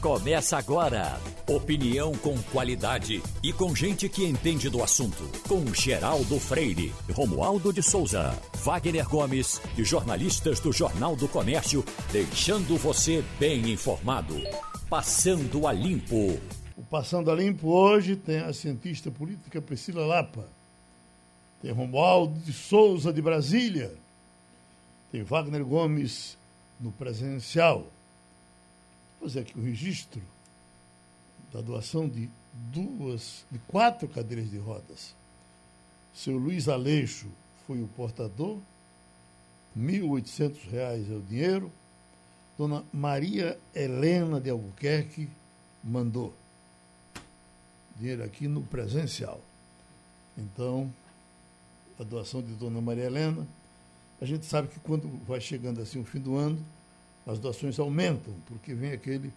começa agora. Opinião com qualidade e com gente que entende do assunto. Com Geraldo Freire, Romualdo de Souza, Wagner Gomes e jornalistas do Jornal do Comércio, deixando você bem informado. Passando a Limpo. O Passando a Limpo hoje tem a cientista política Priscila Lapa. Tem Romualdo de Souza de Brasília. Tem Wagner Gomes no presencial Pois é que o registro da doação de duas, de quatro cadeiras de rodas. Seu Luiz Aleixo foi o portador, R$ 1.800 é o dinheiro. Dona Maria Helena de Albuquerque mandou dinheiro aqui no presencial. Então, a doação de Dona Maria Helena, a gente sabe que quando vai chegando assim o fim do ano, as doações aumentam, porque vem aquele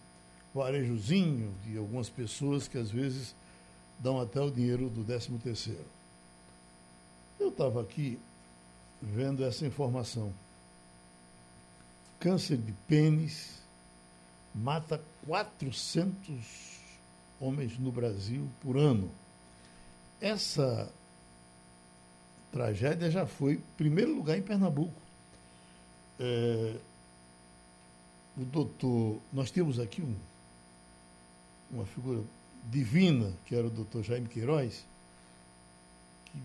varejozinho de algumas pessoas que às vezes dão até o dinheiro do 13 terceiro. Eu estava aqui vendo essa informação. Câncer de pênis mata 400 homens no Brasil por ano. Essa tragédia já foi primeiro lugar em Pernambuco. É, o doutor. Nós temos aqui um, uma figura divina, que era o doutor Jaime Queiroz, que,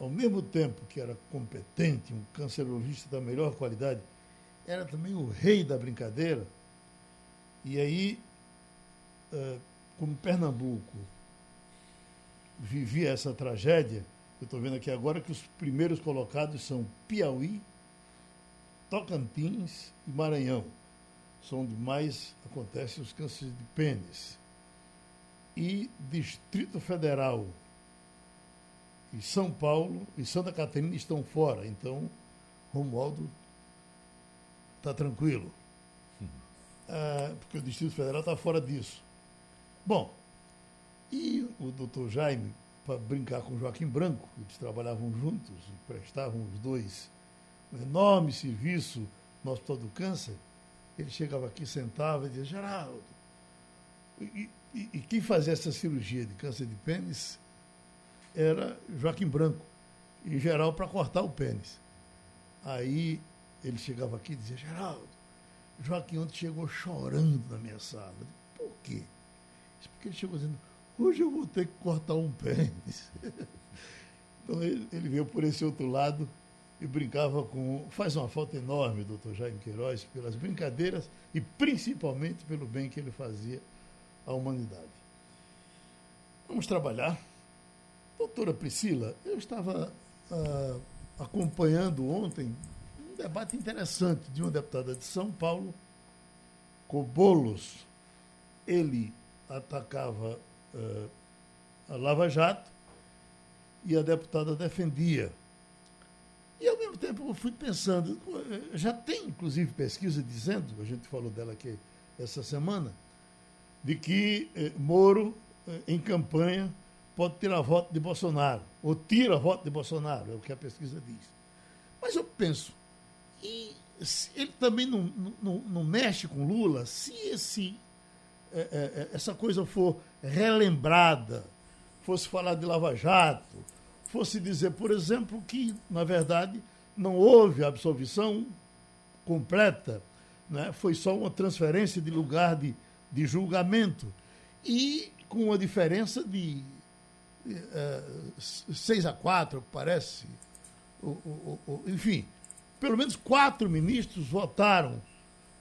ao mesmo tempo que era competente, um cancerologista da melhor qualidade, era também o rei da brincadeira. E aí, é, como Pernambuco vivia essa tragédia, eu estou vendo aqui agora que os primeiros colocados são Piauí, Tocantins e Maranhão são onde mais acontecem os cânceres de pênis. E Distrito Federal e São Paulo e Santa Catarina estão fora. Então, Romualdo está tranquilo. Uhum. Ah, porque o Distrito Federal está fora disso. Bom, e o doutor Jaime, para brincar com Joaquim Branco, eles trabalhavam juntos e prestavam os dois um enorme serviço no Hospital do Câncer ele chegava aqui, sentava e dizia, Geraldo, e, e, e, quem fazia essa cirurgia de câncer de pênis era Joaquim Branco, em geral para cortar o pênis. Aí ele chegava aqui e dizia, Geraldo, Joaquim ontem chegou chorando na minha sala. Por quê? Porque ele chegou dizendo, hoje eu vou ter que cortar um pênis. então ele, ele veio por esse outro lado e brincava com. Faz uma falta enorme, doutor Jaime Queiroz, pelas brincadeiras e principalmente pelo bem que ele fazia à humanidade. Vamos trabalhar. Doutora Priscila, eu estava ah, acompanhando ontem um debate interessante de uma deputada de São Paulo, Cobolos. Ele atacava ah, a Lava Jato e a deputada defendia e ao mesmo tempo eu fui pensando, já tem inclusive pesquisa dizendo, a gente falou dela aqui essa semana, de que eh, Moro, eh, em campanha, pode tirar voto de Bolsonaro, ou tira voto de Bolsonaro, é o que a pesquisa diz. Mas eu penso, e ele também não, não, não mexe com Lula, se esse, eh, essa coisa for relembrada, fosse falar de Lava Jato, fosse dizer, por exemplo, que, na verdade, não houve absolvição completa, né? foi só uma transferência de lugar de, de julgamento. E com uma diferença de é, 6 a 4, parece. Enfim, pelo menos quatro ministros votaram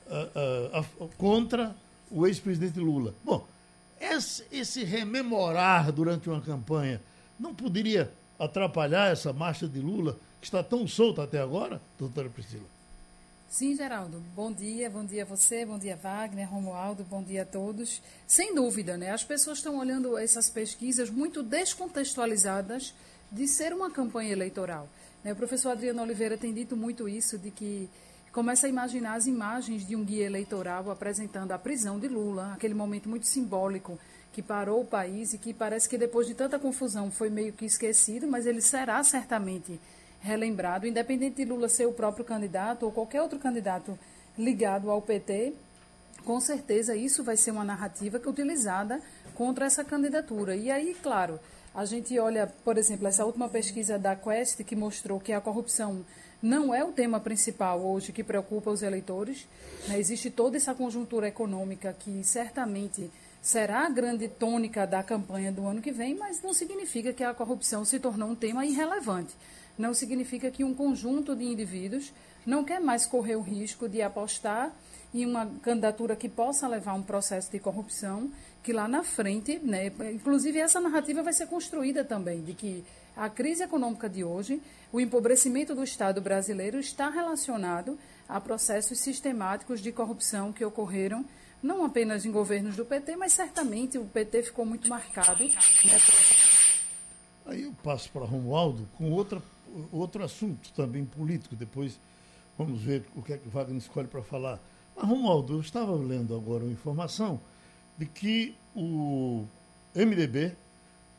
uh, uh, contra o ex-presidente Lula. Bom, esse, esse rememorar durante uma campanha não poderia atrapalhar essa marcha de Lula, que está tão solta até agora, doutora Priscila? Sim, Geraldo. Bom dia, bom dia a você, bom dia Wagner, Romualdo, bom dia a todos. Sem dúvida, né? As pessoas estão olhando essas pesquisas muito descontextualizadas de ser uma campanha eleitoral. Né? O professor Adriano Oliveira tem dito muito isso, de que começa a imaginar as imagens de um guia eleitoral apresentando a prisão de Lula, aquele momento muito simbólico que parou o país e que parece que depois de tanta confusão foi meio que esquecido, mas ele será certamente relembrado, independente de Lula ser o próprio candidato ou qualquer outro candidato ligado ao PT. com certeza isso vai ser uma narrativa que é utilizada contra essa candidatura. E aí, claro, a gente olha, por exemplo, essa última pesquisa da Quest que mostrou que a corrupção não é o tema principal hoje que preocupa os eleitores. Né? Existe toda essa conjuntura econômica que certamente será a grande tônica da campanha do ano que vem, mas não significa que a corrupção se tornou um tema irrelevante. Não significa que um conjunto de indivíduos não quer mais correr o risco de apostar em uma candidatura que possa levar a um processo de corrupção, que lá na frente, né, inclusive essa narrativa vai ser construída também, de que a crise econômica de hoje, o empobrecimento do Estado brasileiro está relacionado a processos sistemáticos de corrupção que ocorreram não apenas em governos do PT, mas certamente o PT ficou muito marcado. Aí eu passo para Romualdo com outra, outro assunto também político, depois vamos ver o que é que o Wagner escolhe para falar. Mas, Romualdo, eu estava lendo agora uma informação de que o MDB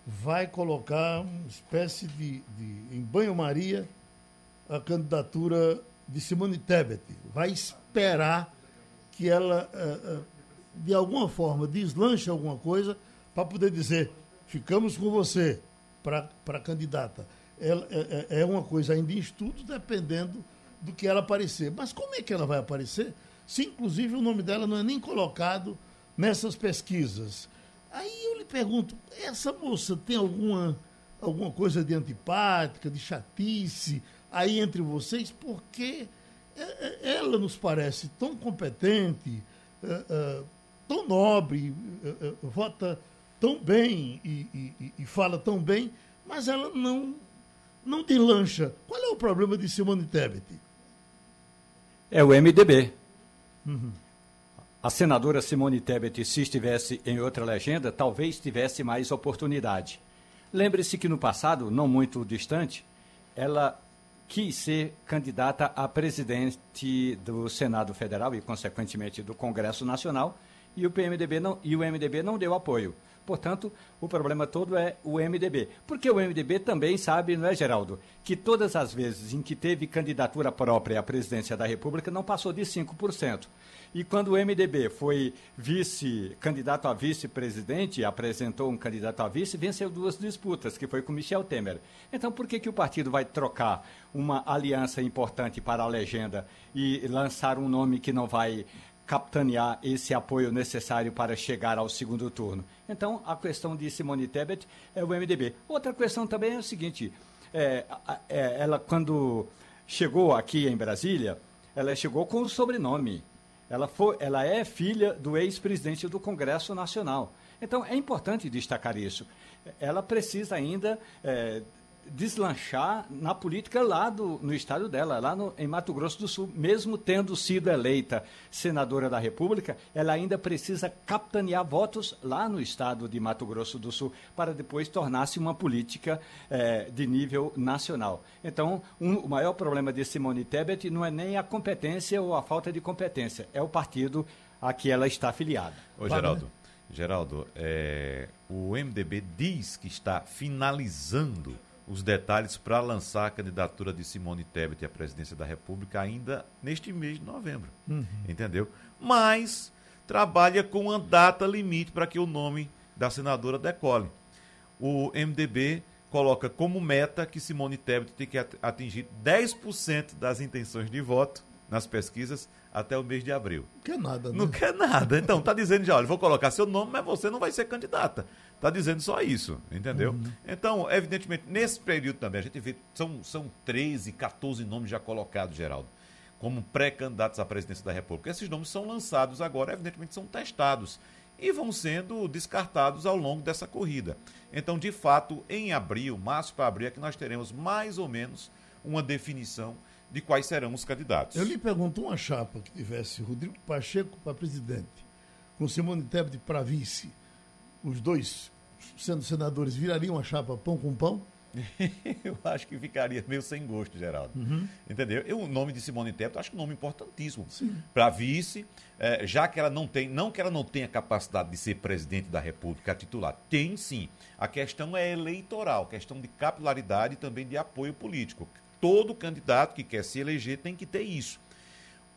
vai colocar uma espécie de, de em banho-maria a candidatura de Simone Tebet. Vai esperar que ela, eh, eh, de alguma forma, deslanche alguma coisa para poder dizer ficamos com você para candidata. Ela, é, é, é uma coisa ainda em estudo, dependendo do que ela aparecer. Mas como é que ela vai aparecer? se inclusive o nome dela não é nem colocado nessas pesquisas. Aí eu lhe pergunto, essa moça tem alguma, alguma coisa de antipática, de chatice aí entre vocês? Porque é, é, ela nos parece tão competente, tão nobre, vota tão bem e, e, e, fala tão bem, mas ela não, não lancha. Qual é o problema de Simone Tebet? É o MDB. Uhum. A senadora Simone Tebet, se estivesse em outra legenda, talvez tivesse mais oportunidade. Lembre-se que no passado, não muito distante, ela quis ser candidata a presidente do Senado Federal e, consequentemente, do Congresso Nacional, e o PMDB não, e o MDB não deu apoio. Portanto, o problema todo é o MDB. Porque o MDB também sabe, não é, Geraldo, que todas as vezes em que teve candidatura própria à presidência da República não passou de 5%. E quando o MDB foi vice, candidato a vice-presidente, apresentou um candidato a vice, venceu duas disputas, que foi com Michel Temer. Então, por que, que o partido vai trocar uma aliança importante para a legenda e lançar um nome que não vai capitanear esse apoio necessário para chegar ao segundo turno. Então, a questão de Simone Tebet é o MDB. Outra questão também é o seguinte: é, é, ela, quando chegou aqui em Brasília, ela chegou com o sobrenome. Ela, foi, ela é filha do ex-presidente do Congresso Nacional. Então, é importante destacar isso. Ela precisa ainda é, deslanchar na política lá do, no estado dela, lá no, em Mato Grosso do Sul. Mesmo tendo sido eleita senadora da República, ela ainda precisa capitanear votos lá no estado de Mato Grosso do Sul, para depois tornar-se uma política eh, de nível nacional. Então, um, o maior problema de Simone Tebet não é nem a competência ou a falta de competência, é o partido a que ela está afiliada. Ô, Geraldo. Geraldo, é, o MDB diz que está finalizando os detalhes para lançar a candidatura de Simone Tebet à presidência da República ainda neste mês de novembro. Uhum. Entendeu? Mas trabalha com uma data limite para que o nome da senadora decole. O MDB coloca como meta que Simone Tebet tem que atingir 10% das intenções de voto nas pesquisas até o mês de abril. Não quer nada, né? Não quer nada. Então, tá dizendo já, olha, vou colocar seu nome, mas você não vai ser candidata. Tá dizendo só isso, entendeu? Uhum. Então, evidentemente, nesse período também, a gente vê, são, são 13, 14 nomes já colocados, Geraldo, como pré-candidatos à presidência da República. Esses nomes são lançados agora, evidentemente, são testados e vão sendo descartados ao longo dessa corrida. Então, de fato, em abril, março para abril, é que nós teremos mais ou menos uma definição de quais serão os candidatos. Eu lhe pergunto uma chapa que tivesse Rodrigo Pacheco para presidente, com Simone Tebet para vice, os dois sendo senadores, virariam a chapa pão com pão? eu acho que ficaria meio sem gosto, Geraldo. Uhum. Entendeu? Eu, o nome de Simone Tebet, acho que é um nome importantíssimo para vice, é, já que ela não tem, não que ela não tenha capacidade de ser presidente da República titular, tem sim. A questão é eleitoral, questão de capilaridade e também de apoio político todo candidato que quer se eleger tem que ter isso.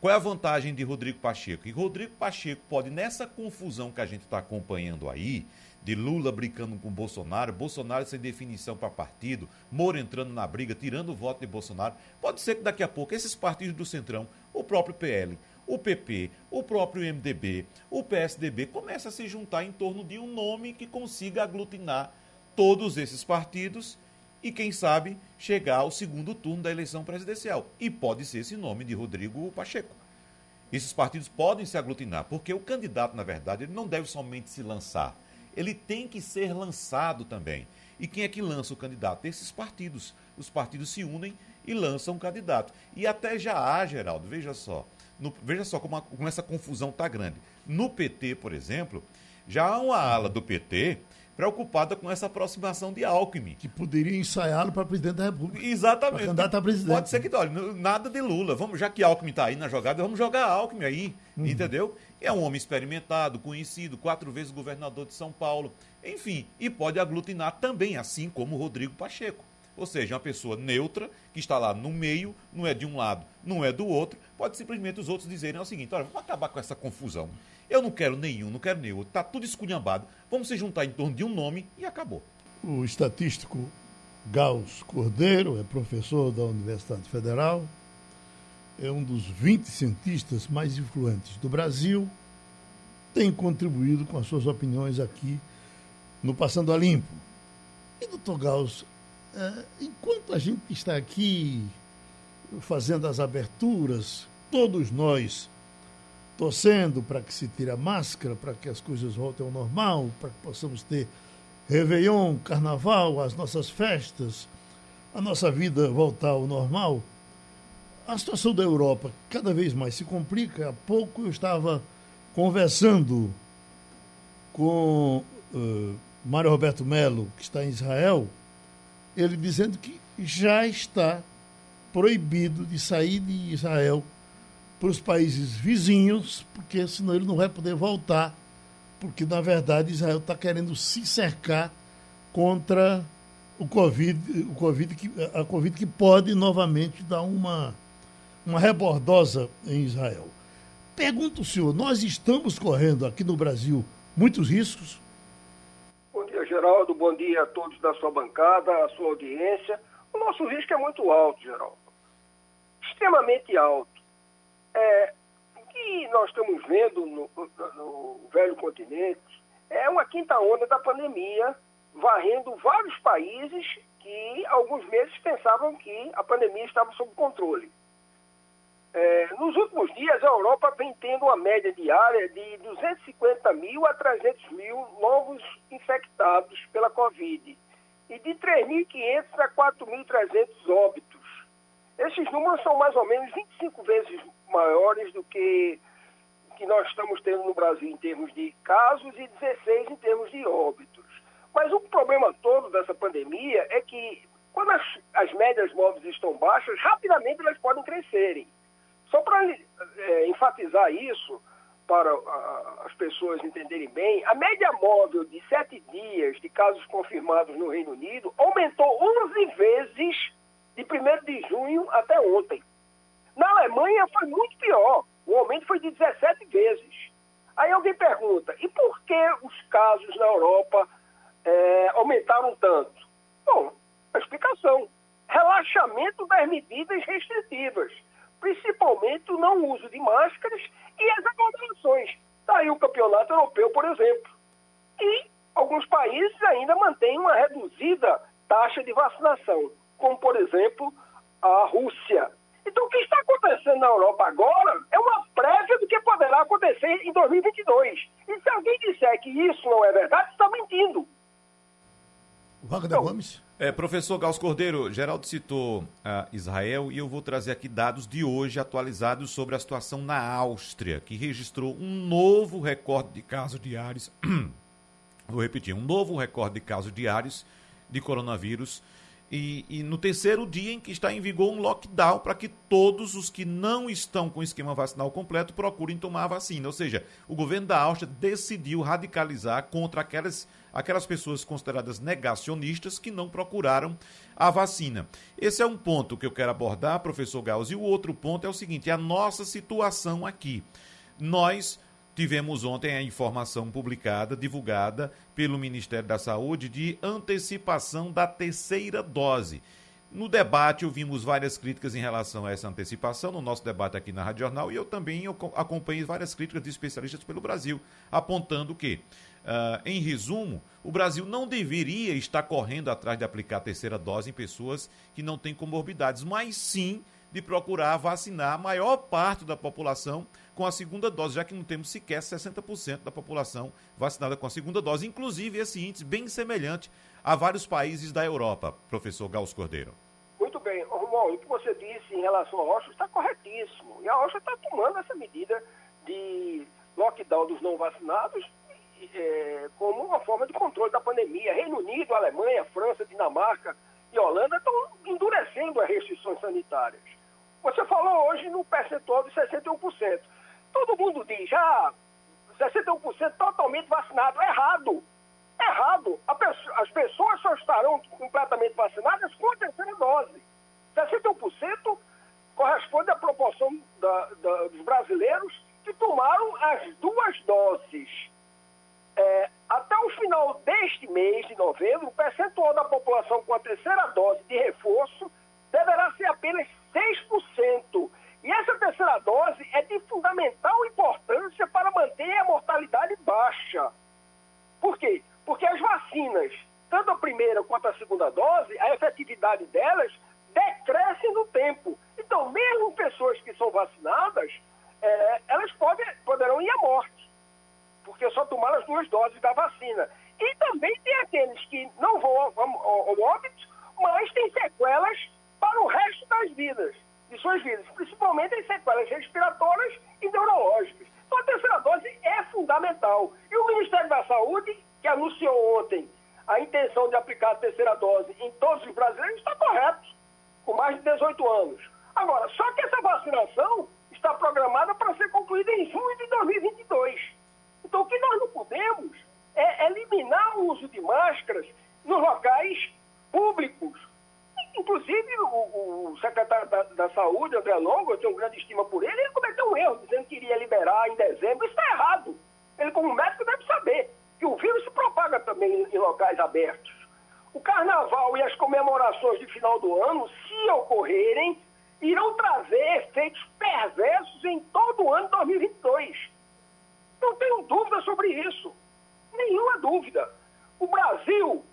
Qual é a vantagem de Rodrigo Pacheco? E Rodrigo Pacheco pode, nessa confusão que a gente está acompanhando aí, de Lula brincando com Bolsonaro, Bolsonaro sem definição para partido, Moro entrando na briga, tirando o voto de Bolsonaro, pode ser que daqui a pouco esses partidos do Centrão, o próprio PL, o PP, o próprio MDB, o PSDB, comecem a se juntar em torno de um nome que consiga aglutinar todos esses partidos e, quem sabe, chegar ao segundo turno da eleição presidencial. E pode ser esse nome de Rodrigo Pacheco. Esses partidos podem se aglutinar, porque o candidato, na verdade, ele não deve somente se lançar, ele tem que ser lançado também. E quem é que lança o candidato? Esses partidos. Os partidos se unem e lançam um candidato. E até já há, Geraldo, veja só, no, veja só como, a, como essa confusão está grande. No PT, por exemplo, já há uma ala do PT preocupada com essa aproximação de Alckmin. Que poderia ensaiá-lo para presidente da República. Exatamente. Candidato a presidente. Pode ser que, olha, nada de Lula. Vamos, já que Alckmin está aí na jogada, vamos jogar Alckmin aí, uhum. entendeu? É um homem experimentado, conhecido, quatro vezes governador de São Paulo. Enfim, e pode aglutinar também, assim como Rodrigo Pacheco. Ou seja, uma pessoa neutra, que está lá no meio, não é de um lado, não é do outro, pode simplesmente os outros dizerem o seguinte: olha, vamos acabar com essa confusão. Eu não quero nenhum, não quero outro. Está tudo esculhambado. Vamos se juntar em torno de um nome e acabou. O estatístico Gauss Cordeiro é professor da Universidade Federal, é um dos 20 cientistas mais influentes do Brasil, tem contribuído com as suas opiniões aqui no Passando a Limpo. E, doutor Gauss, é, enquanto a gente está aqui fazendo as aberturas, todos nós torcendo para que se tire a máscara, para que as coisas voltem ao normal, para que possamos ter Réveillon, Carnaval, as nossas festas, a nossa vida voltar ao normal. A situação da Europa cada vez mais se complica. Há pouco eu estava conversando com uh, Mário Roberto Melo, que está em Israel, ele dizendo que já está proibido de sair de Israel para os países vizinhos, porque senão ele não vai poder voltar, porque na verdade Israel está querendo se cercar contra o Covid, o COVID que, a Covid que pode novamente dar uma, uma rebordosa em Israel. Pergunto, senhor, nós estamos correndo aqui no Brasil muitos riscos? Bom dia, Geraldo. Bom dia a todos da sua bancada, a sua audiência. O nosso risco é muito alto, Geraldo. Extremamente alto é, o que nós estamos vendo no, no, no velho continente é uma quinta onda da pandemia, varrendo vários países que alguns meses pensavam que a pandemia estava sob controle. É, nos últimos dias, a Europa vem tendo uma média diária de 250 mil a 300 mil novos infectados pela Covid e de 3.500 a 4.300 óbitos. Esses números são mais ou menos 25 vezes maiores do que que nós estamos tendo no Brasil em termos de casos e 16 em termos de óbitos. Mas o problema todo dessa pandemia é que quando as, as médias móveis estão baixas, rapidamente elas podem crescerem. Só para é, enfatizar isso, para as pessoas entenderem bem, a média móvel de sete dias de casos confirmados no Reino Unido aumentou 11 vezes de 1 de junho até ontem. Na Alemanha foi muito pior. O aumento foi de 17 vezes. Aí alguém pergunta, e por que os casos na Europa é, aumentaram tanto? Bom, a explicação. Relaxamento das medidas restritivas, principalmente o não uso de máscaras e as aglomerações. Daí o campeonato europeu, por exemplo. E alguns países ainda mantêm uma reduzida taxa de vacinação, como, por exemplo, a Rússia. Então, o que está acontecendo na Europa agora é uma prévia do que poderá acontecer em 2022. E se alguém disser que isso não é verdade, está mentindo. Wagner então, Gomes. É, professor Gauss Cordeiro, Geraldo citou uh, Israel e eu vou trazer aqui dados de hoje atualizados sobre a situação na Áustria, que registrou um novo recorde de casos diários. vou repetir, um novo recorde de casos diários de coronavírus e, e, no terceiro dia em que está em vigor um lockdown para que todos os que não estão com o esquema vacinal completo procurem tomar a vacina. Ou seja, o governo da Áustria decidiu radicalizar contra aquelas, aquelas pessoas consideradas negacionistas que não procuraram a vacina. Esse é um ponto que eu quero abordar, professor Gauss. E o outro ponto é o seguinte: é a nossa situação aqui. Nós Tivemos ontem a informação publicada, divulgada pelo Ministério da Saúde, de antecipação da terceira dose. No debate, ouvimos várias críticas em relação a essa antecipação, no nosso debate aqui na Rádio Jornal, e eu também acompanhei várias críticas de especialistas pelo Brasil, apontando que, uh, em resumo, o Brasil não deveria estar correndo atrás de aplicar a terceira dose em pessoas que não têm comorbidades, mas sim de procurar vacinar a maior parte da população com a segunda dose, já que não temos sequer 60% da população vacinada com a segunda dose, inclusive esse índice bem semelhante a vários países da Europa, professor Gauss Cordeiro. Muito bem. Romualdo, o que você disse em relação à Rocha está corretíssimo. E a Rocha está tomando essa medida de lockdown dos não vacinados é, como uma forma de controle da pandemia. Reino Unido, Alemanha, França, Dinamarca e Holanda estão endurecendo as restrições sanitárias. Você falou hoje no percentual de 61%. Todo mundo diz, ah, 61% totalmente vacinado. Errado. Errado. as pessoas só estarão completamente vacinadas com a terceira dose. 61% corresponde à proporção da, da, dos brasileiros que tomaram as duas doses. É, até o final deste mês de novembro, o percentual da população com a terceira dose de reforço deverá ser apenas 6%. E essa terceira dose é de fundamental importância para manter a mortalidade baixa. Por quê? Porque as vacinas, tanto a primeira quanto a segunda dose, a efetividade delas decresce no tempo. Então, mesmo pessoas que são vacinadas, é, elas podem, poderão ir à morte, porque só tomaram as duas doses da vacina. E também tem aqueles que não vão ao, ao, ao óbito, mas têm sequelas para o resto das vidas de suas vidas, principalmente em sequelas respiratórias e neurológicas. Então, a terceira dose é fundamental. E o Ministério da Saúde, que anunciou ontem a intenção de aplicar a terceira dose em todos os brasileiros, está correto, com mais de 18 anos. Agora, só que essa vacinação está programada para ser concluída em junho de 2022. Então, o que nós não podemos é eliminar o uso de máscaras nos locais públicos, Inclusive, o, o secretário da, da, Saúde, André Longo, eu tenho grande estima por ele, ele cometeu um erro, dizendo que iria liberar em dezembro. Isso está errado. Ele, como médico, deve saber que o vírus se propaga também em, em locais abertos. O carnaval e as comemorações de final do ano, se ocorrerem, irão trazer efeitos perversos em todo o ano de 2022. Não tenho dúvida sobre isso. Nenhuma dúvida. O Brasil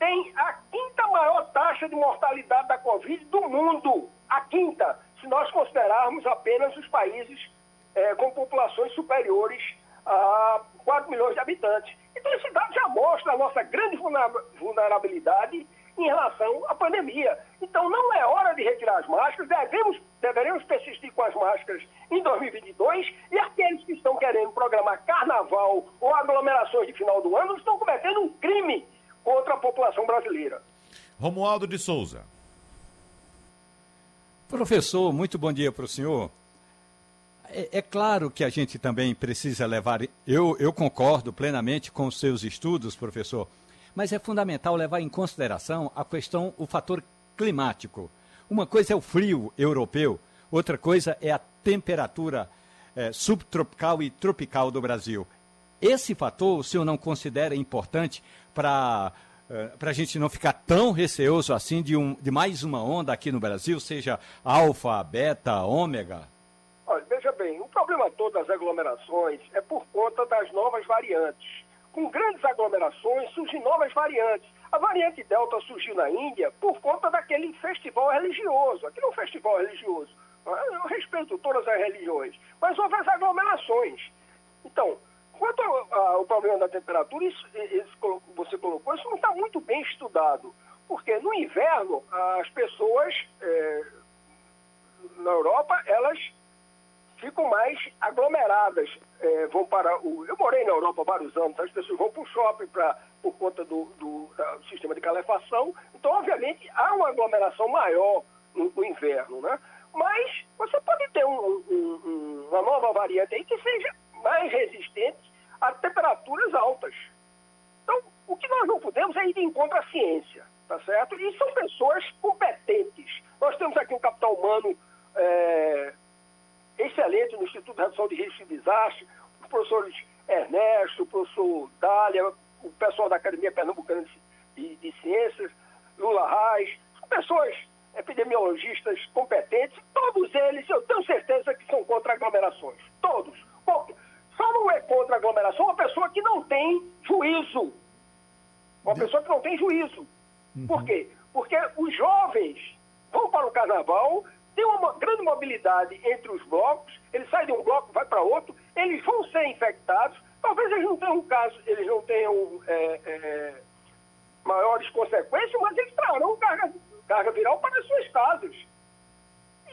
tem a quinta maior taxa de mortalidade da Covid do mundo. A quinta, se nós considerarmos apenas os países é, com a 4 milhões de habitantes. Então, esse dado já mostra a nossa grande vulnerabilidade em relação à pandemia. Então, não é hora de retirar as máscaras, devemos, deveremos persistir com as máscaras em 2022 e aqueles que estão querendo programar carnaval ou aglomerações de final do ano estão cometendo um crime contra a população brasileira. Romualdo de Souza. Professor, muito bom dia para o senhor. É, é, claro que a gente também precisa levar. Eu, eu concordo plenamente com os seus estudos, professor, mas é fundamental levar em consideração a questão, o fator climático. Uma coisa é o frio europeu, outra coisa é a temperatura é, subtropical e tropical do Brasil. Esse fator o senhor não considera importante para eh, para a gente não ficar tão receoso assim de, um, de mais uma onda aqui no Brasil, seja alfa, beta, ômega? Olha, veja bem, o problema todo das aglomerações é por conta das novas variantes. Com grandes aglomerações surgem novas variantes. A variante Delta surgiu na Índia por conta daquele festival religioso. Aquilo é um festival religioso. Eu respeito todas as religiões, mas houve as aglomerações. Então, Quanto ao, problema da temperatura, isso, isso, você colocou, isso não está muito bem estudado. Porque no inverno, as pessoas é, na Europa, elas ficam mais aglomeradas. É, vão para o, eu morei na Europa há vários anos, as pessoas vão para o shopping para por conta do, do, do, sistema de calefação. Então, obviamente, há uma aglomeração maior no, no inverno, né? Mas você pode ter um, um, uma nova variante aí que seja mais resistente a temperaturas altas. Então, o que nós não podemos é ir de encontro à ciência, tá certo? E são pessoas competentes. Nós temos aqui um capital humano é, excelente no Instituto de Redução de Risco de Desastre, os professores Ernesto, o professor Dália, o pessoal da Academia Pernambucana de, de Ciências, Lula são pessoas epidemiologistas competentes, todos eles eu tenho certeza que são contra aglomerações. Todos. Só não é contra aglomeração uma pessoa que não tem juízo. Uma pessoa que não tem juízo. Uhum. Por quê? Porque os jovens vão para o carnaval, tem uma grande mobilidade entre os blocos, eles saem de um bloco, vai para outro, eles vão ser infectados, talvez eles não tenham caso, eles não tenham é, é, maiores consequências, mas eles trarão carga, carga viral para as suas casas.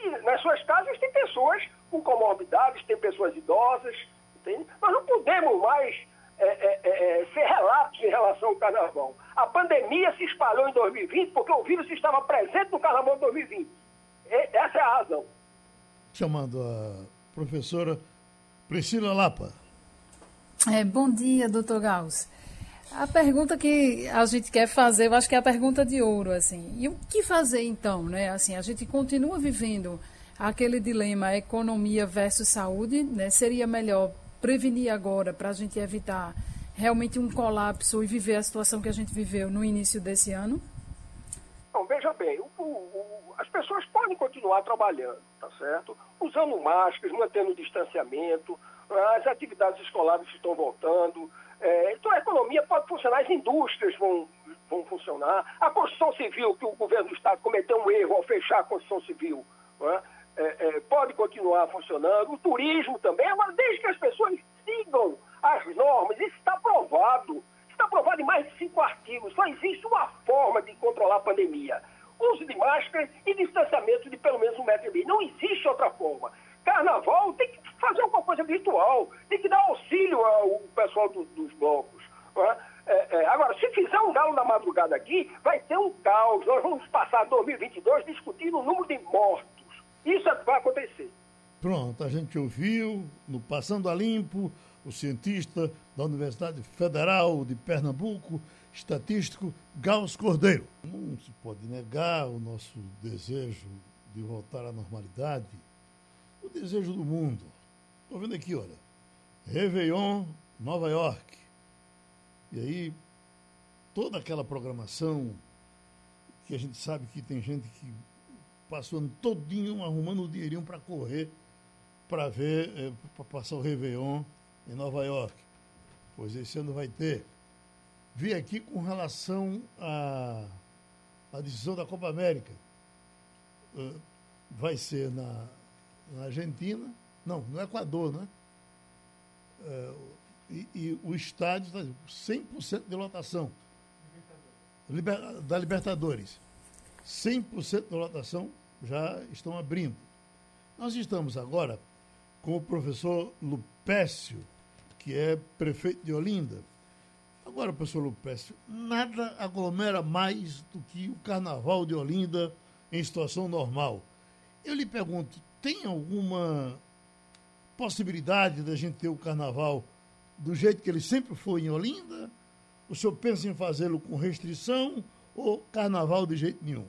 E nas suas casas tem pessoas com comorbidades, tem pessoas idosas, entende? Nós não podemos mais é, é, é, é ser relatos em relação ao carnaval. A pandemia se espalhou em 2020 porque o vírus estava presente no carnaval de 2020. Essa é a razão. Chamando a professora Priscila Lapa. É, bom dia, doutor Gauss. A pergunta que a gente quer fazer, eu acho que é a pergunta de ouro, assim. E o que fazer então, né? Assim, a gente continua vivendo aquele dilema economia versus saúde, né? Seria melhor prevenir agora para a gente evitar realmente um colapso e viver a situação que a gente viveu no início desse ano? Bom, veja bem, o, o, as pessoas podem continuar trabalhando, tá certo? Usando máscaras, mantendo o distanciamento, as atividades escolares estão voltando. É, então a economia pode funcionar, as indústrias vão, vão funcionar. A construção civil, que o governo do Estado cometeu um erro ao fechar a construção civil, é? É, é, pode continuar funcionando. O turismo também, agora desde que as pessoas sigam as normas, isso está provado. Está provado em mais de cinco artigos. Só existe uma forma de controlar a pandemia. Uso de máscara e distanciamento de pelo menos um metro e meio. Não existe outra forma. Carnaval tem que fazer alguma coisa virtual, tem que dar auxílio ao pessoal do, dos blocos. É, é, agora, se fizer um galo na madrugada aqui, vai ter um caos. Nós vamos passar 2022 discutindo o número de mortos. Isso é que vai acontecer. Pronto, a gente ouviu no Passando a Limpo o cientista da Universidade Federal de Pernambuco, estatístico Gauss Cordeiro. Não se pode negar o nosso desejo de voltar à normalidade, o desejo do mundo. Estou vendo aqui, olha, Réveillon, Nova York. E aí, toda aquela programação que a gente sabe que tem gente que passou ano todinho arrumando o dinheirinho para correr, para ver, é, para passar o Réveillon em Nova York. Pois esse ano vai ter. Vi aqui com relação à, à decisão da Copa América. Uh, vai ser na, na Argentina, não, no Equador, né? Uh, e, e, o estádio está 100% de lotação. Da Libertadores. 100% da lotação já estão abrindo. Nós estamos agora com o professor Lupécio, que é prefeito de Olinda. Agora, professor Lupécio, nada aglomera mais do que o carnaval de Olinda em situação normal. Eu lhe pergunto, tem alguma possibilidade da gente ter o carnaval do jeito que ele sempre foi em Olinda? O senhor pensa em fazê-lo com restrição ou carnaval de jeito nenhum?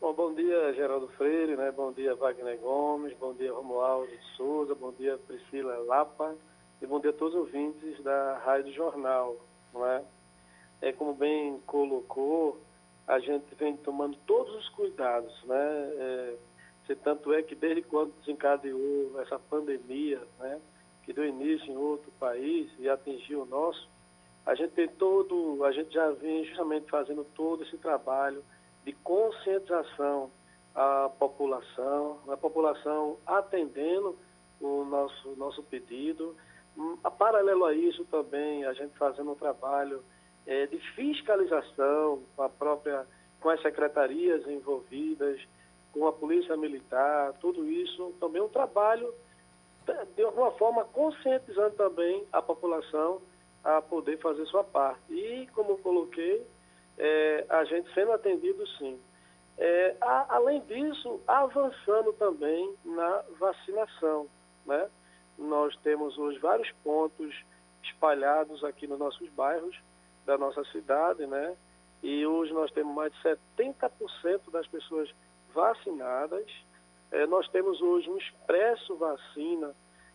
Bom, bom dia, Geraldo Freire, né? bom dia, Wagner Gomes, bom dia, Romualdo de Souza, bom dia, Priscila Lapa e bom dia a todos os ouvintes da Rádio Jornal. Não é? é como bem colocou, a gente vem tomando todos os cuidados, né? É, se tanto é que desde quando desencadeou essa pandemia, né, que deu início em outro país e atingiu o nosso, a gente tem todo, a gente já vem justamente fazendo todo esse trabalho de conscientização à população, a população atendendo o nosso, nosso pedido. Paralelo a isso também, a gente fazendo um trabalho é, de fiscalização com a própria, com as secretarias envolvidas, com a polícia militar, tudo isso também é um trabalho de alguma forma conscientizando também a população a poder fazer sua parte. E, como coloquei, é, a gente sendo atendido sim. É, a, além disso, avançando também na vacinação. Né? Nós temos hoje vários pontos espalhados aqui nos nossos bairros da nossa cidade, né? E hoje nós temos mais de 70% das pessoas vacinadas. É, nós temos hoje um expresso vacina,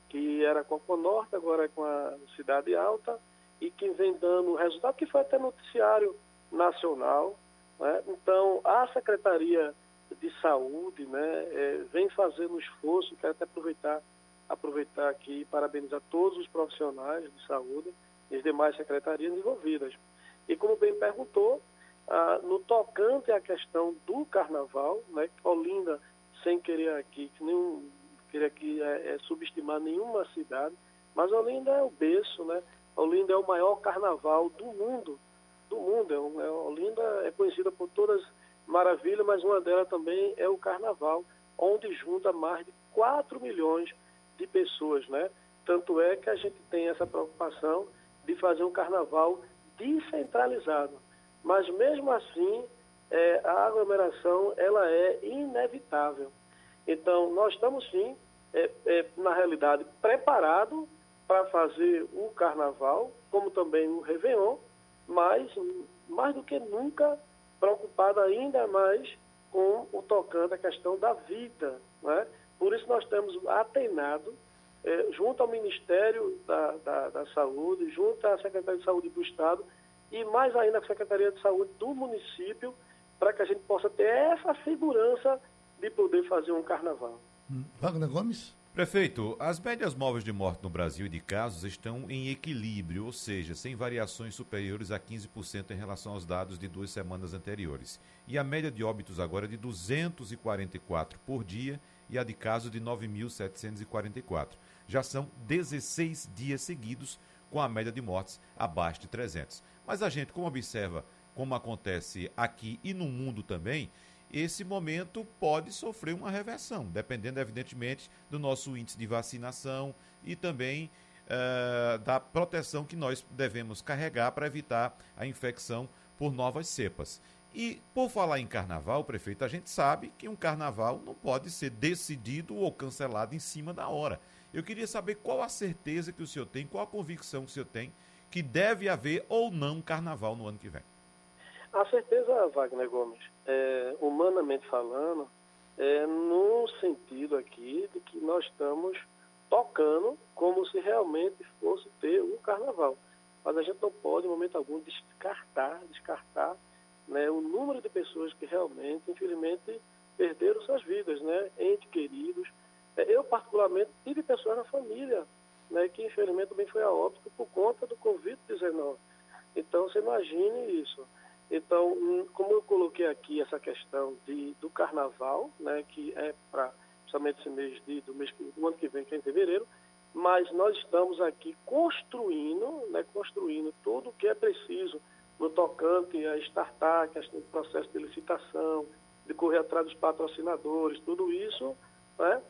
que era com a Norte, agora é com a Cidade Alta, e que vem dando resultado que foi até noticiário nacional. Né? Então, a Secretaria de Saúde né, é, vem fazendo um esforço, quero até aproveitar, aproveitar aqui e parabenizar todos os profissionais de saúde e as demais secretarias envolvidas. E como bem perguntou, ah, no tocante à questão do carnaval, né, Olinda, sem querer aqui, que nenhum, querer aqui é, é subestimar nenhuma cidade, mas Olinda é o berço, né? Olinda é o maior carnaval do mundo, do mundo. É, é, Olinda é conhecida por todas maravilhas, mas uma delas também é o carnaval, onde junta mais de 4 milhões de pessoas, né? Tanto é que a gente tem essa preocupação de fazer um carnaval descentralizado. Mas mesmo assim, é, a aglomeração ela é inevitável. Então, nós estamos sim, é, é, na realidade, preparados para fazer o carnaval, como também o Réveillon, mas mais do que nunca preocupado ainda mais com o tocante à questão da vida. Né? Por isso nós temos atenado, é, junto ao Ministério da, da, da Saúde, junto à Secretaria de Saúde do Estado e mais ainda à Secretaria de Saúde do município, para que a gente possa ter essa segurança de poder fazer um carnaval. Hum. Wagner Gomes? Prefeito, as médias móveis de morte no Brasil e de casos estão em equilíbrio, ou seja, sem variações superiores a 15% em relação aos dados de duas semanas anteriores. E a média de óbitos agora é de 244 por dia e a de casos de 9.744. Já são 16 dias seguidos com a média de mortes abaixo de 300. Mas a gente, como observa como acontece aqui e no mundo também, esse momento pode sofrer uma reversão, dependendo, evidentemente, do nosso índice de vacinação e também uh, da proteção que nós devemos carregar para evitar a infecção por novas cepas. E por falar em carnaval, prefeito, a gente sabe que um carnaval não pode ser decidido ou cancelado em cima da hora. Eu queria saber qual a certeza que o senhor tem, qual a convicção que o senhor tem que deve haver ou não carnaval no ano que vem. A certeza, Wagner Gomes, é, humanamente falando, é no sentido aqui de que nós estamos tocando como se realmente fosse ter um carnaval. Mas a gente não pode, em momento algum, descartar, descartar né, o número de pessoas que realmente, infelizmente, perderam suas vidas, né, entes queridos. É, eu, particularmente, tive pessoas na família né, que, infelizmente, também foi a óbito por conta do Covid-19. Então, você imagine isso. Então, como eu coloquei aqui essa questão de, do carnaval, né, que é para principalmente esse mês de, do, mês, do ano que vem, que é em fevereiro, mas nós estamos aqui construindo, né, construindo tudo o que é preciso no tocante a startar, questão do processo de licitação, de correr atrás dos patrocinadores, tudo isso, né?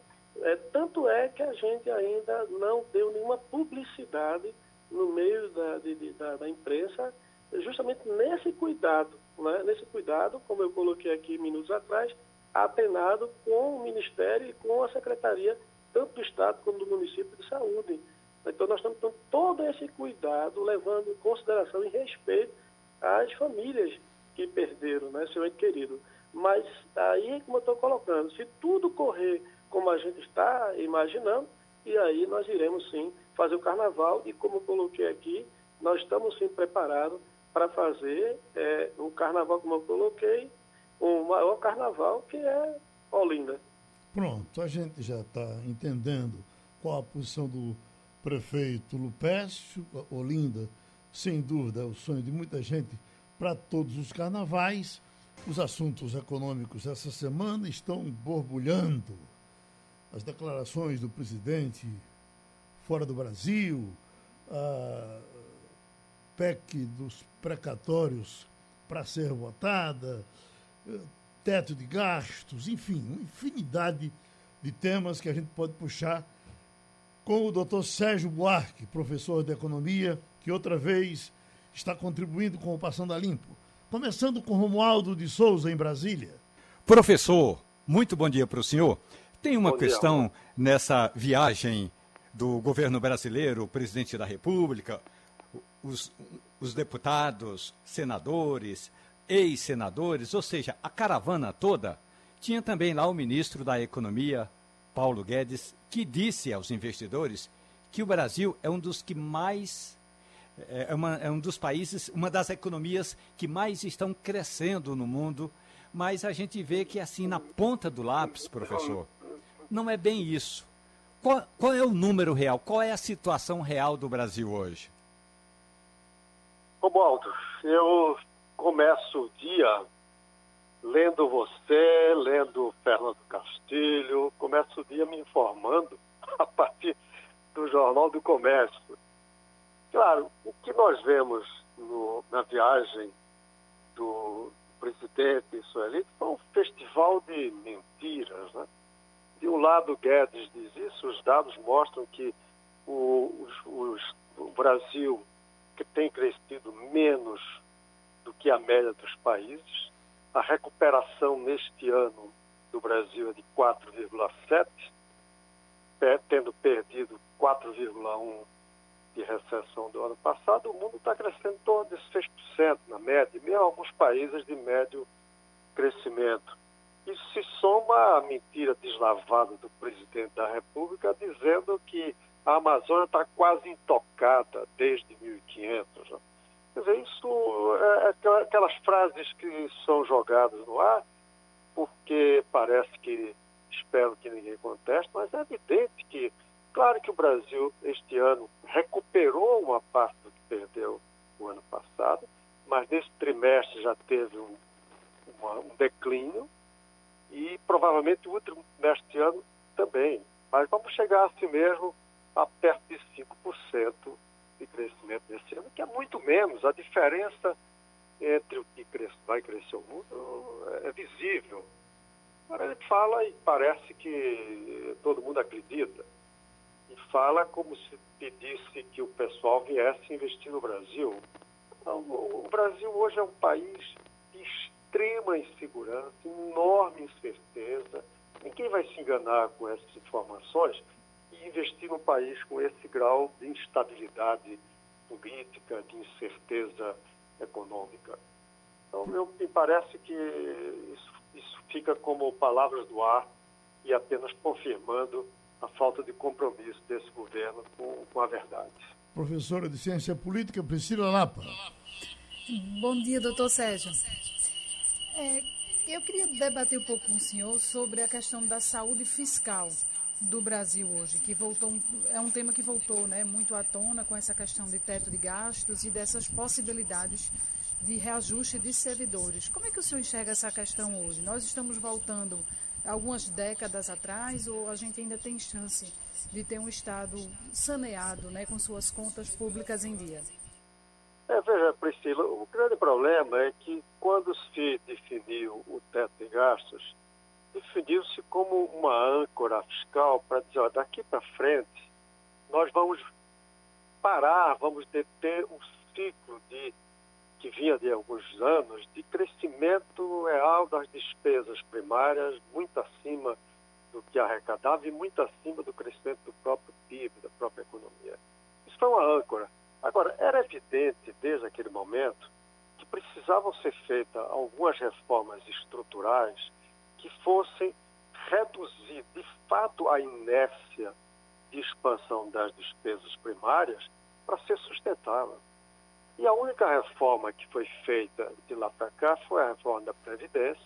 É, tanto é que a gente ainda não deu nenhuma publicidade no meio da, de, de, da, da imprensa justamente nesse cuidado, né? nesse cuidado, como eu coloquei aqui minutos atrás, atenado com o Ministério e com a Secretaria, tanto do Estado como do município de saúde. Então, nós estamos tendo todo esse cuidado, levando em consideração e respeito às famílias que perderam né, seu ente querido. Mas aí, como eu estou colocando, se tudo correr como a gente está imaginando, e aí nós iremos sim fazer o carnaval, e como eu coloquei aqui, nós estamos sim preparados para fazer é, o carnaval, como eu coloquei, o maior carnaval que é Olinda. Pronto, a gente já está entendendo qual a posição do prefeito Lupécio, Olinda, sem dúvida, é o sonho de muita gente para todos os carnavais. Os assuntos econômicos essa semana estão borbulhando. As declarações do presidente fora do Brasil, a PEC dos precatórios para ser votada, eh, teto de gastos, enfim, uma infinidade de temas que a gente pode puxar com o doutor Sérgio Buarque, professor de economia que outra vez está contribuindo com o Passando a Limpo. Começando com Romualdo de Souza, em Brasília. Professor, muito bom dia para o senhor. Tem uma bom questão dia, nessa viagem do governo brasileiro, o presidente da República, os, os deputados, senadores, ex-senadores, ou seja, a caravana toda. Tinha também lá o ministro da Economia, Paulo Guedes, que disse aos investidores que o Brasil é um dos que mais é, é, uma, é um dos países, uma das economias que mais estão crescendo no mundo, mas a gente vê que assim na ponta do lápis, professor, não é bem isso. Qual, qual é o número real? Qual é a situação real do Brasil hoje? Romualdo, eu começo o dia lendo você, lendo Fernando Castilho, começo o dia me informando a partir do Jornal do Comércio. Claro, o que nós vemos no, na viagem do presidente israelita foi um festival de mentiras. Né? De um lado, Guedes diz isso, os dados mostram que o, os, o Brasil que tem crescido menos do que a média dos países. A recuperação neste ano do Brasil é de 4,7, tendo perdido 4,1 de recessão do ano passado, o mundo está crescendo em torno de 6% na média, mesmo alguns países de médio crescimento. Isso se soma à mentira deslavada do presidente da República, dizendo que a Amazônia está quase intocada desde 1500. Né? Quer dizer, isso é, aquelas frases que são jogadas no ar, porque parece que espero que ninguém conteste, mas é evidente que, claro que o Brasil este ano recuperou uma parte do que perdeu o ano passado, mas nesse trimestre já teve um, uma, um declínio e provavelmente o último trimestre ano também. Mas vamos chegar assim mesmo a perto de 5% de crescimento nesse ano, que é muito menos. A diferença entre o que cresce, vai crescer o mundo é visível. Agora ele fala e parece que todo mundo acredita. E fala como se pedisse que o pessoal viesse investir no Brasil. O Brasil hoje é um país de extrema insegurança, enorme incerteza. Ninguém vai se enganar com essas informações e investir num país com esse grau de instabilidade política, de incerteza econômica. Então, me parece que isso, isso fica como palavras do ar e apenas confirmando a falta de compromisso desse governo com, com a verdade. Professora de Ciência Política, Priscila Lapa. Bom dia, doutor Sérgio. É, eu queria debater um pouco com o senhor sobre a questão da saúde fiscal do Brasil hoje, que voltou é um tema que voltou, né, muito à tona com essa questão de teto de gastos e dessas possibilidades de reajuste de servidores. Como é que o senhor enxerga essa questão hoje? Nós estamos voltando algumas décadas atrás ou a gente ainda tem chance de ter um Estado saneado, né, com suas contas públicas em dia? É, veja, Priscila, o grande problema é que quando se definiu o teto de gastos, definiu-se como uma âncora fiscal para dizer, ó, daqui para frente, nós vamos parar, vamos deter um ciclo de que vinha de alguns anos de crescimento real das despesas primárias muito acima do que arrecadava e muito acima do crescimento do próprio PIB, da própria economia. Isso foi uma âncora. Agora, era evidente desde aquele momento que precisavam ser feitas algumas reformas estruturais que fossem reduzir de fato a inércia de expansão das despesas primárias para ser sustentável. E a única reforma que foi feita de lá para cá foi a reforma da Previdência,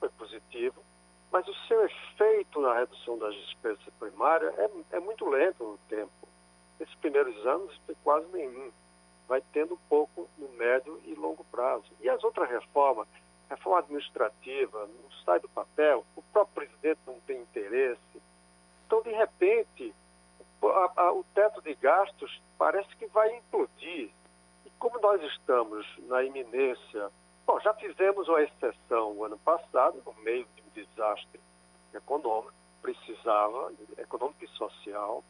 foi positivo, mas o seu efeito na redução das despesas primárias é, é muito lento no tempo. Nesses primeiros anos foi quase nenhum. Vai tendo pouco no médio e longo prazo. E as outras reformas, reforma administrativa, não sai do papel, o próprio presidente não tem interesse. Então, de repente, a, a, o teto de gastos parece que vai implodir. Como nós estamos na iminência, bom, já fizemos uma exceção o ano passado, no meio de um desastre econômico, precisava, econômico e social,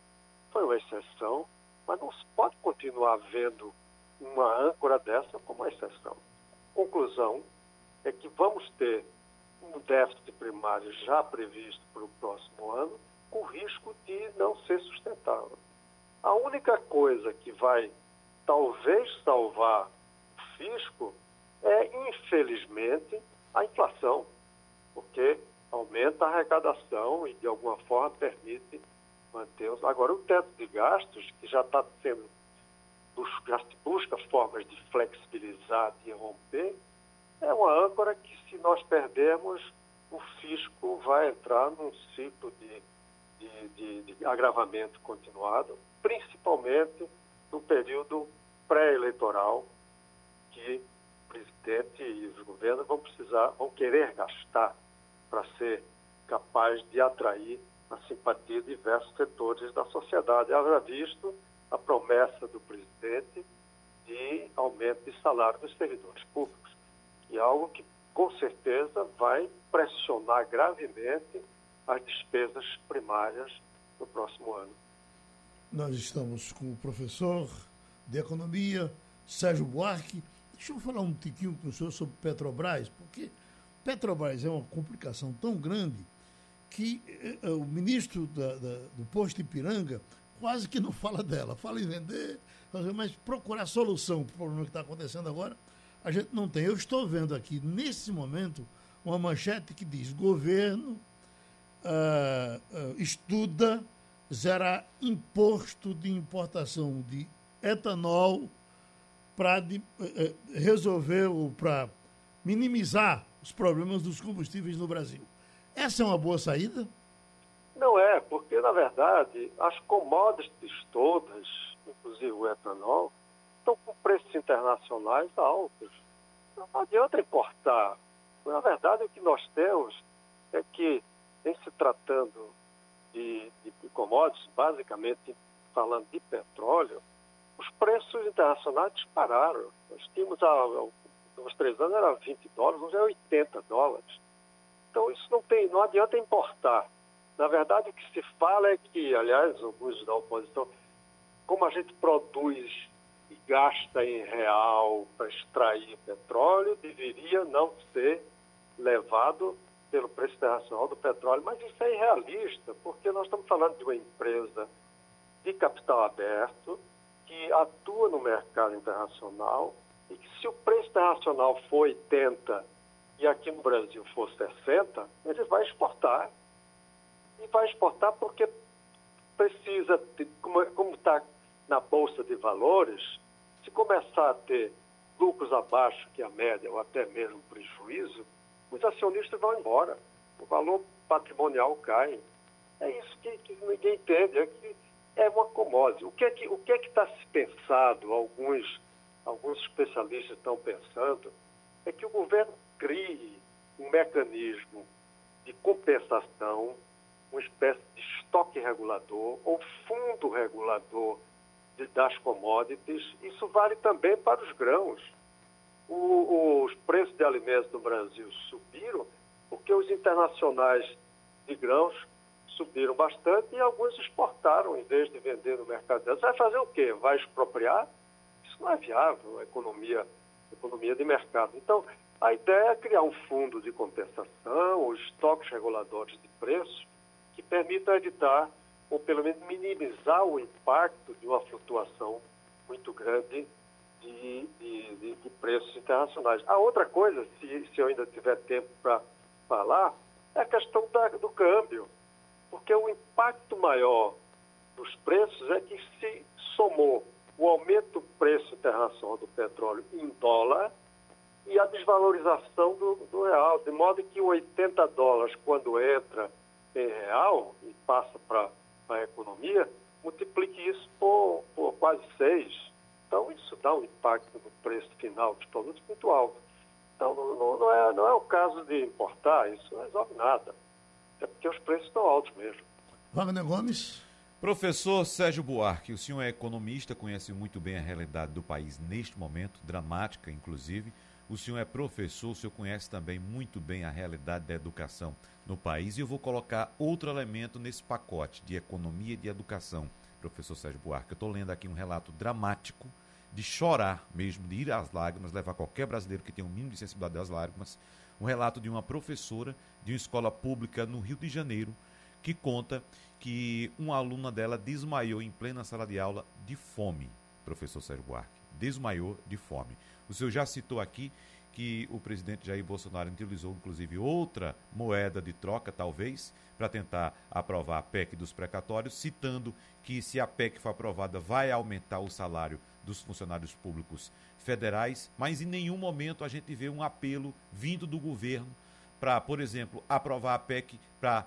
foi uma exceção, Mas não se pode continuar vendo uma âncora dessa como uma exceção. Conclusão é que vamos ter um déficit primário já previsto para o próximo ano, com risco de não ser sustentável. A única coisa que vai talvez salvar o fisco é, infelizmente, a inflação, porque aumenta a arrecadação e, de alguma forma, permite manter os. Agora, o teto de gastos, que já está sendo. já se busca formas de flexibilizar, de romper, é uma âncora que, se nós perdermos, o fisco vai entrar num ciclo de, de, de, de agravamento continuado, principalmente no período pré-eleitoral, que o presidente e os governos vão precisar, vão querer gastar para ser capaz de atrair a simpatia de diversos setores da sociedade. Haja visto a promessa do presidente de aumento de salário dos servidores públicos, e é algo que com certeza vai pressionar gravemente as despesas primárias no próximo ano. Nós estamos com o professor de Economia, Sérgio Buarque. Deixa eu falar um tiquinho com o senhor sobre Petrobras, porque Petrobras é uma complicação tão grande que eh, o ministro da, da, do posto Ipiranga quase que não fala dela. Fala em vender, mas procurar solução para o problema que está acontecendo agora, a gente não tem. Eu estou vendo aqui, nesse momento, uma manchete que diz: governo uh, uh, estuda zerar imposto de importação de etanol para uh, resolver ou para minimizar os problemas dos combustíveis no Brasil. Essa é uma boa saída? Não é, porque na verdade as commodities todas, inclusive o etanol, estão com preços internacionais altos. Não adianta importar. Na verdade, o que nós temos é que, em se tratando de, de commodities, basicamente falando de petróleo, os preços internacionais dispararam. Nós tínhamos há uns três anos era 20 dólares, hoje é 80 dólares. Então isso não tem, não adianta importar. Na verdade, o que se fala é que, aliás, alguns da oposição, como a gente produz e gasta em real para extrair petróleo, deveria não ser levado pelo preço internacional do petróleo. Mas isso é irrealista, porque nós estamos falando de uma empresa de capital aberto que atua no mercado internacional e que se o preço internacional for 80 e aqui no Brasil for 60, ele vai exportar. E vai exportar porque precisa, como está na Bolsa de Valores, se começar a ter lucros abaixo que a média ou até mesmo prejuízo, os acionistas vão embora. O valor patrimonial cai. É isso que, que ninguém entende, é que é uma commodity. O que é que que é que está se pensado, alguns alguns especialistas estão pensando, é que o governo crie um mecanismo de compensação, uma espécie de estoque regulador ou fundo regulador de, das commodities. Isso vale também para os grãos. O, os preços de alimentos no Brasil subiram porque os internacionais de grãos subiram bastante e alguns exportaram em vez de vender no mercado deles. Vai fazer o quê? Vai expropriar? Isso não é viável, a economia, a economia de mercado. Então, a ideia é criar um fundo de compensação, ou estoques reguladores de preços, que permitam evitar, ou pelo menos minimizar o impacto de uma flutuação muito grande de, de, de, de preços internacionais. A outra coisa, se, se eu ainda tiver tempo para falar, é a questão da, do câmbio, porque o impacto maior dos preços é que se somou o aumento do preço internacional do petróleo em dólar e a desvalorização do, do real, de modo que 80 dólares, quando entra em real e passa para a economia, multiplique isso por, por quase seis. Então, isso dá um impacto no preço final dos produtos muito alto. Então, não, não, é, não é o caso de importar, isso não resolve nada. É porque os preços estão altos mesmo. Wagner Gomes. Professor Sérgio Buarque, o senhor é economista, conhece muito bem a realidade do país neste momento, dramática inclusive. O senhor é professor, o senhor conhece também muito bem a realidade da educação no país e eu vou colocar outro elemento nesse pacote de economia e de educação. professor Sérgio Buarque. Eu estou lendo aqui um relato dramático de chorar mesmo, de ir às lágrimas, levar qualquer brasileiro que tenha um mínimo de sensibilidade às lágrimas. Um relato de uma professora de uma escola pública no Rio de Janeiro que conta que uma aluna dela desmaiou em plena sala de aula de fome, professor Sérgio Buarque. Desmaiou de fome. O senhor já citou aqui que o presidente Jair Bolsonaro utilizou, inclusive, outra moeda de troca, talvez, para tentar aprovar a PEC dos precatórios, citando que se a PEC for aprovada vai aumentar o salário dos funcionários públicos federais, mas em nenhum momento a gente vê um apelo vindo do governo para, por exemplo, aprovar a PEC para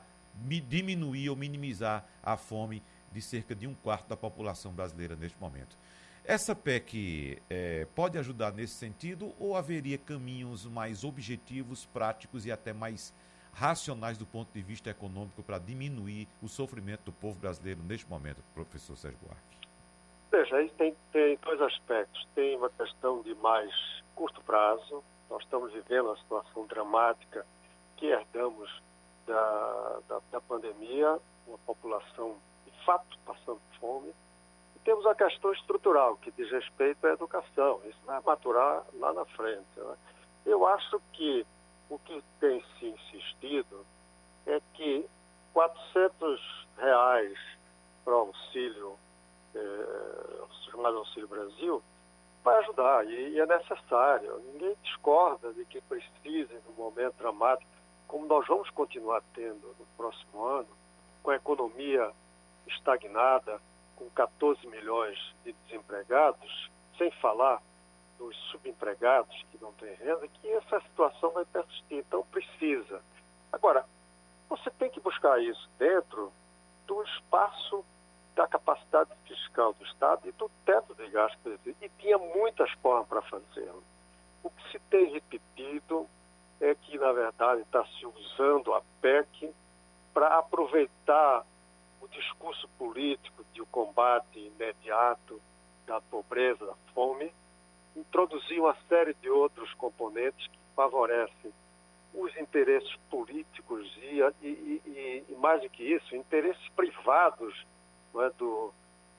diminuir ou minimizar a fome de cerca de um quarto da população brasileira neste momento. Essa PEC é, pode ajudar nesse sentido ou haveria caminhos mais objetivos, práticos e até mais racionais do ponto de vista econômico para diminuir o sofrimento do povo brasileiro neste momento, professor Sérgio Buarque? Veja, aí tem, tem dois aspectos. Tem uma questão de mais curto prazo. Nós estamos vivendo uma situação dramática que herdamos da, da, da pandemia, uma população de fato passando fome. E temos a questão estrutural, que diz respeito à educação. Isso vai maturar lá na frente. Né? Eu acho que o que tem se insistido é que 400 reais para auxílio, eh, chamado Auxílio Brasil, vai ajudar e, e, é necessário. Ninguém discorda de que precisa, no momento dramático, como nós vamos continuar tendo no próximo ano, com a economia estagnada, com 14 milhões de desempregados, sem falar dos subempregados que não têm renda, que essa situação vai persistir. Então, precisa. Agora, você tem que buscar isso dentro do espaço da capacidade fiscal do Estado e do teto de gastos. E tinha muitas formas para fazê-lo. O que se tem repetido é que, na verdade, está se usando a PEC para aproveitar o discurso político de um combate imediato da pobreza, da fome, introduzir uma série de outros componentes que favorecem os interesses políticos e, e, e, e mais do que isso, interesses privados é, do,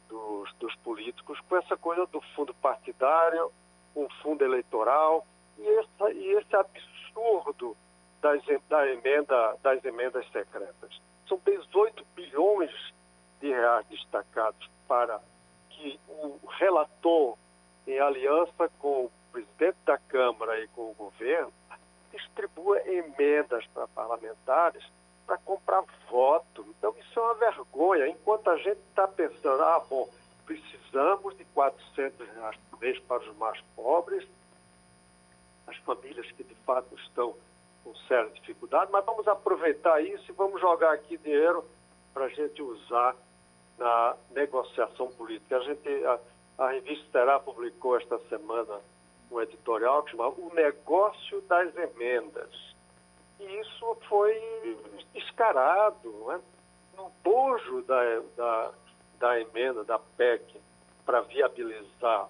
dos, dos, políticos, com essa coisa do fundo partidário, um fundo eleitoral e, e esse absurdo das, da emenda, das emendas secretas. São 18 bilhões de reais destacados para que o relator em aliança com o presidente da Câmara e com o governo, distribua emendas para parlamentares para comprar voto. Então, isso é uma vergonha. Enquanto a gente está pensando, ah, bom, precisamos de 400 reais por mês para os mais pobres, as famílias que de fato estão com séria dificuldade, mas vamos aproveitar isso e vamos jogar aqui dinheiro para a gente usar na negociação política. A gente, a, a revista Terá publicou esta semana um editorial que chama O Negócio das Emendas. E isso foi descarado, né? no bojo da, da, da emenda, da PEC, para viabilizar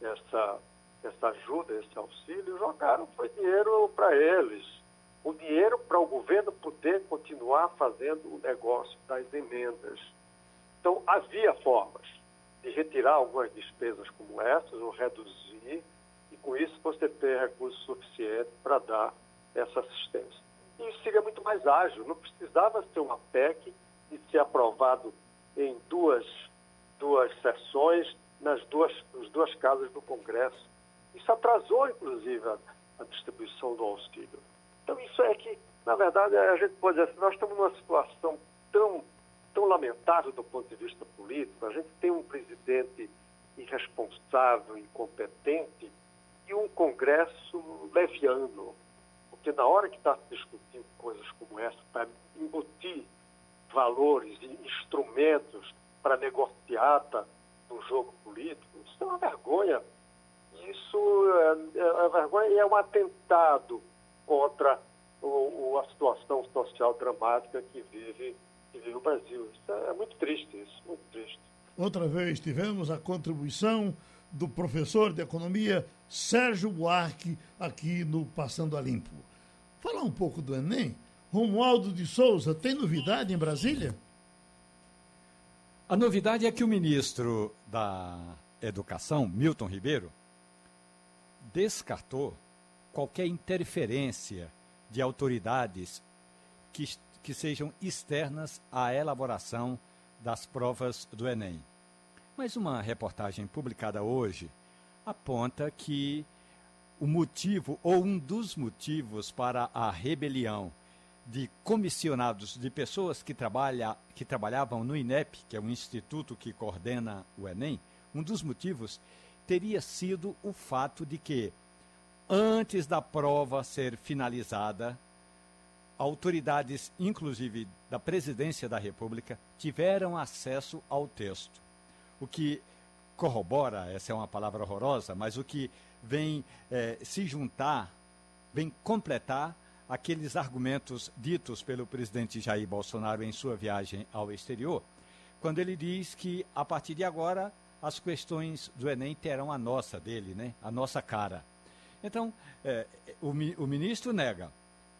essa, essa ajuda, esse auxílio, jogaram foi dinheiro para eles. O dinheiro para o governo poder continuar fazendo o negócio das emendas. Então, havia formas de retirar algumas despesas como essas, ou reduzir, e com isso você ter recursos suficientes para dar essa assistência. E isso seria muito mais ágil, não precisava ser uma PEC e ser aprovado em duas, duas sessões nas duas, nas duas casas do Congresso. Isso atrasou, inclusive, a, a distribuição do auxílio. Então, isso é que, na verdade, a gente pode dizer assim, nós estamos numa situação tão tão lamentável do ponto de vista político. A gente tem um presidente irresponsável, incompetente e um Congresso leviano. Porque na hora que está discutindo coisas como essa, para embutir valores e instrumentos para negociata no jogo político, isso é uma vergonha. Isso é, é uma vergonha e é um atentado contra o, a situação social dramática que vive que vive o Brasil. Isso é muito triste, isso, muito triste. Outra vez tivemos a contribuição do professor de economia Sérgio Buarque aqui no Passando a Limpo. Falar um pouco do Enem. Romualdo de Souza, tem novidade em Brasília? A novidade é que o ministro da Educação, Milton Ribeiro, descartou qualquer interferência de autoridades que, que sejam externas à elaboração das provas do Enem. Mas uma reportagem publicada hoje aponta que o motivo ou um dos motivos para a rebelião de comissionados de pessoas que, trabalha, que trabalhavam no INEP, que é o instituto que coordena o Enem, um dos motivos teria sido o fato de que, antes da prova ser finalizada, autoridades, inclusive da Presidência da República, tiveram acesso ao texto. O que corrobora, essa é uma palavra horrorosa, mas o que vem eh, se juntar, vem completar aqueles argumentos ditos pelo presidente Jair Bolsonaro em sua viagem ao exterior, quando ele diz que a partir de agora as questões do Enem terão a nossa dele, né? a nossa cara. Então, é, o, o ministro nega.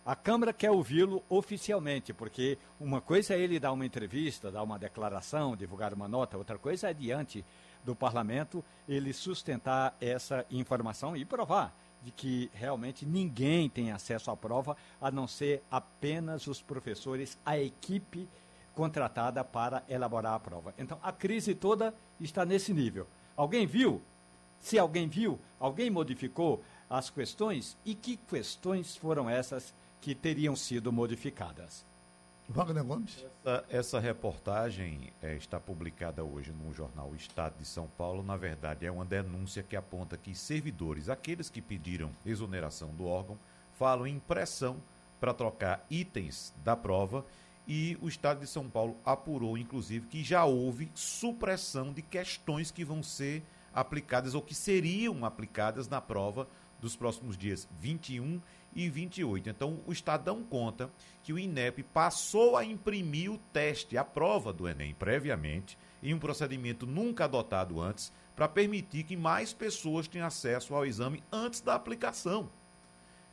A Câmara quer ouvi-lo oficialmente, porque uma coisa é ele dar uma entrevista, dar uma declaração, divulgar uma nota, outra coisa é diante do parlamento ele sustentar essa informação e provar de que realmente ninguém tem acesso à prova, a não ser apenas os professores, a equipe contratada para elaborar a prova. Então, a crise toda está nesse nível. Alguém viu? Se alguém viu, alguém modificou as questões? E que questões foram essas que teriam sido modificadas? Wagner Gomes. Essa, essa reportagem é, está publicada hoje no jornal Estado de São Paulo. Na verdade, é uma denúncia que aponta que servidores, aqueles que pediram exoneração do órgão, falam em pressão para trocar itens da prova e o Estado de São Paulo apurou, inclusive, que já houve supressão de questões que vão ser aplicadas ou que seriam aplicadas na prova dos próximos dias 21 e 28. Então, o Estadão conta que o INEP passou a imprimir o teste, a prova do Enem, previamente, em um procedimento nunca adotado antes, para permitir que mais pessoas tenham acesso ao exame antes da aplicação.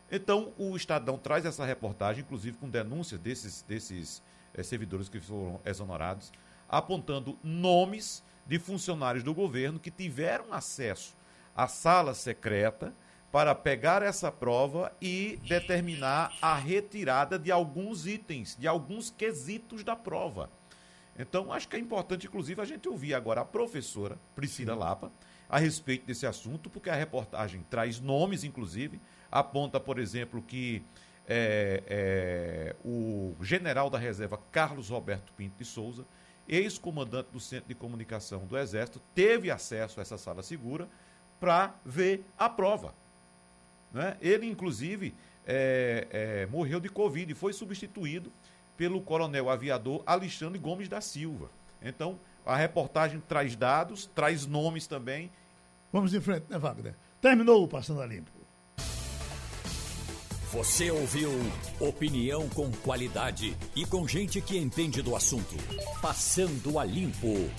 Então, o Estadão traz essa reportagem, inclusive com denúncias desses, desses é, servidores que foram exonerados, apontando nomes de funcionários do governo que tiveram acesso à sala secreta para pegar essa prova e determinar a retirada de alguns itens, de alguns quesitos da prova. Então, acho que é importante, inclusive, a gente ouvir agora a professora Priscila Lapa a respeito desse assunto, porque a reportagem traz nomes, inclusive, aponta, por exemplo, que é, é, o general da reserva Carlos Roberto Pinto de Souza, ex-comandante do Centro de Comunicação do Exército, teve acesso a essa sala segura para ver a prova. Né? Ele, inclusive, é, é, morreu de Covid e foi substituído pelo coronel aviador Alexandre Gomes da Silva. Então, a reportagem traz dados, traz nomes também. Vamos em frente, né, Wagner? Terminou o Passando a Limpo. Você ouviu opinião com qualidade e com gente que entende do assunto. Passando a Limpo.